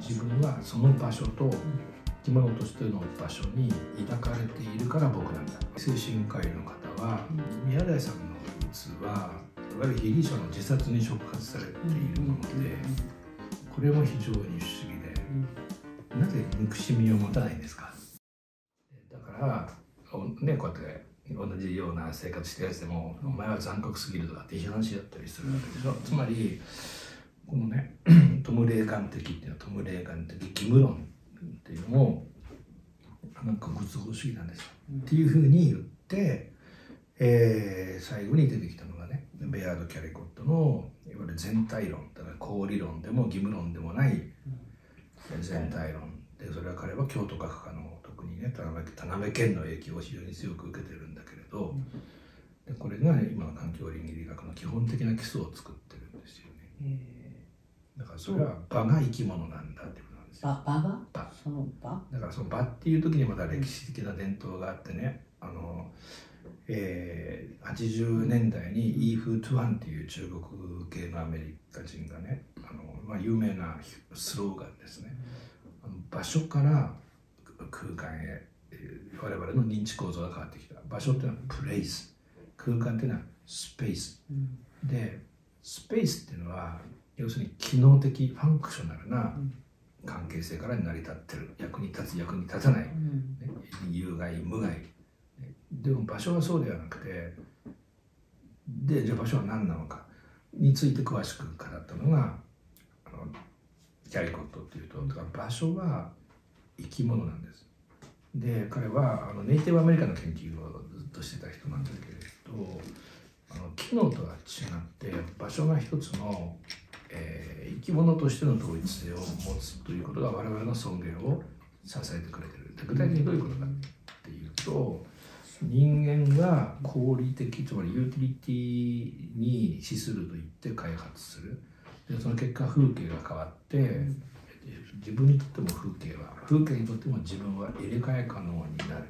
自分はその場所と生き物としての場所に抱かれているから僕なんだ。精神科医の方は宮台さんのうつはいわゆる被疑者の自殺に触発されているのでこれも非常に不思議でなぜ憎しみを持たないんですか？だからねこうやって同じような生活してるやつでも「お前は残酷すぎる」とかっていう話だったりするわけでしょ。つまりこのね トム・レーガン的っていうのはトム・レーガン的義務論っていうのもなんかご都合主義なんですよ、っていうふうに言って、えー最後に出てきたのがねベアード・キャリコットのいわゆる全体論だから公理論でも義務論でもない全体論。でそれは彼は京都学科の特にね田辺田辺健の影響を非常に強く受けてるんだけれど、でこれが今の環境倫理学の基本的な基礎を作ってるんですよねだからそれは場が生き物なんだっていうことなんですよ。ば場が？場。その場？だからその場っていう時にまた歴史的な伝統があってねあの、えー80年代にイーフー・トゥワンっていう中国系のアメリカ人がねあの、まあ、有名なスローガンですね、あの場所から空間へえー我々の認知構造が変わってきた。場所っていうのはプレイス。空間っていうのはスペース。でスペースっていうのは要するに機能的ファンクショナルな関係性から成り立ってる。役に立つ役に立たない、ね、有害無害。ね。でも場所はそうではなくてでじゃあ場所は何なのか。について詳しく語ったのがあのキャリコットっていうとだから場所は生き物なんです。で彼はあのネイティブアメリカの研究をずっとしてた人なんですけれどあの機能とは違って場所が一つの、えー生き物としての統一性を持つということが我々の尊厳を支えてくれてる。で具体的にどういうことかっていうと人間が合理的つまりユーティリティに資すると言って開発する。でその結果風景が変わって自分にとっても風景は風景にとっても自分は入れ替え可能になる。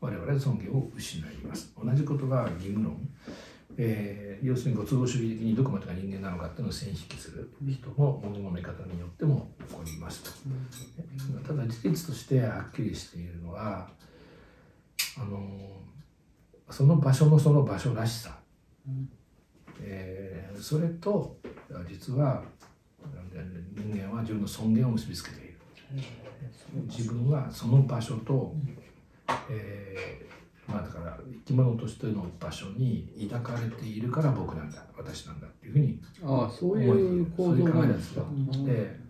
我々は尊厳を失います。同じことが義務論、えー要するにご都合主義的にどこまでが人間なのかっていうのを線引きする人の物の見方によっても起こりますと。ただ事実としてはっきりしているのはあのその場所のその場所らしさ、えーそれと実は人間は自分の尊厳を結びつけている。自分はその場所と、えーまあだから生き物としての場所に抱かれているから僕なんだ私なんだっていうふうにああそういいう構造なんですすよ。で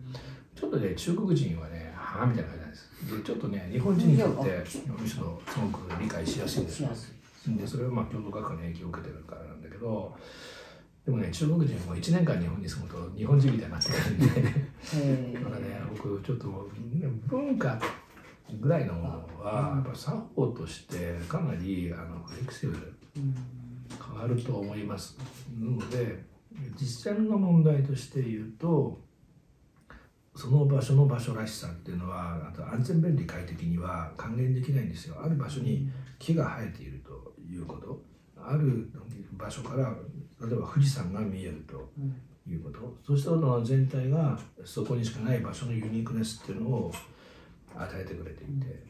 ちょっとね中国人はねはあみたいな感じなんです。でちょっとね日本人にとってむしろすごく理解しやすいんです。よでそれはまあ京都学科の影響を受けてるからなんだけどでもね中国人も1年間日本に住むと日本人みたいになってくるんで。へだからね僕ちょっと文化ぐらいのものはやっぱ作法としてかなりあのフレキシブル変わると思いますなので実践の問題として言うとその場所の場所らしさっていうのはあと安全便利快適には還元できないんですよ。ある場所に木が生えているということ。ある場所から例えば富士山が見えるということ、そうしたもの全体がそこにしかない場所のユニークネスっていうのを与えてくれていて、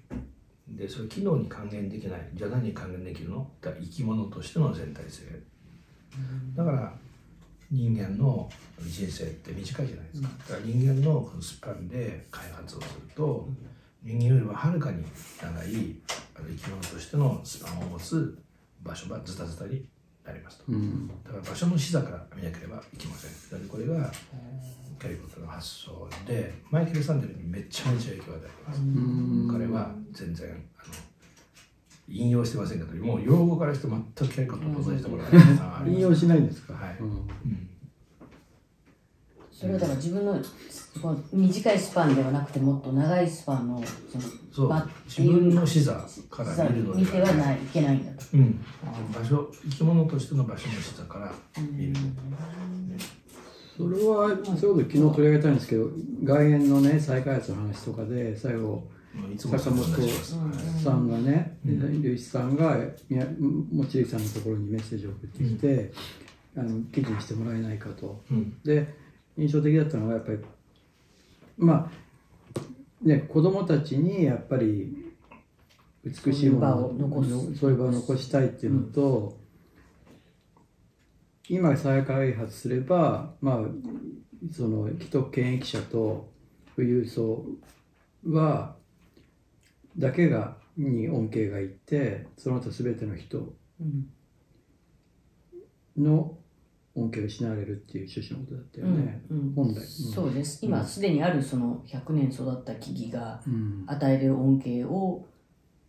でそれ機能に還元できない。じゃあ何に還元できるの？だから生き物としての全体性。だから人間の人生って短いじゃないですか。だから人間のこのスパンで開発をすると人間よりははるかに長い生き物としてのスパンを持つ場所がズタズタになりますと。うん。だから場所の視座から見なければいけません。だからこれがキャリコットの発想でマイケル・サンデルにめちゃめちゃ影響を与えてます。うん。彼は全然あの引用してませんけどもう用語からして全くキャリコットと同じところがます引用しないんですか、はい、うん。うんそれはだから自分のこの短いスパンではなくてもっと長いスパンのそのそう。場自分の視座から見るの見てはないいけないんだと。うん、場所生き物としての場所の視座から見る、それはそういうこと昨日取り上げたんですけど外苑のね再開発の話とかで最後いつもそういう話します、さんがね龍一さんが宮望月さんのところにメッセージを送ってきて、あの記事にしてもらえないかと。うん。で印象的だったのはやっぱりまあね、子供たちにやっぱり美しいものそういう場を残す。そういう場を残したいっていうのと、今再開発すればまあその既得権益者と富裕層はだけがに恩恵がいってその他全ての人うんの恩恵を失われるっていう趣旨のことだったよね、うんうん。本来、そうです。今すでにあるその100年育った木々がうん与えれる恩恵を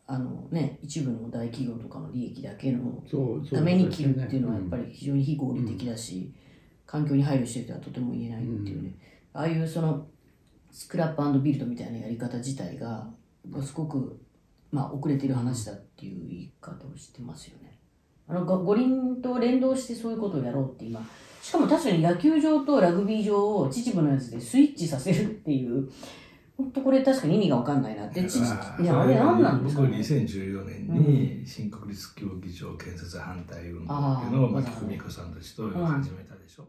あのね一部の大企業とかの利益だけのために切るっていうのはやっぱり、り非常に非合理的だし、環境に配慮してるとはとても言えないっていうね、ああいうそのスクラップビルドみたいなやり方自体がすごく、まあ、遅れてる話だっていう言い方をしてますよね。あのご五輪と連動してそういうことをやろうって今。しかも確かに野球場とラグビー場を秩父のやつでスイッチさせるっていう本当これ確かに意味が分かんないなってちいやあれ何なんですか？僕ね2014年に新国立競技場建設反対運動っていうのを牧久美子さんたちと始めたでしょ。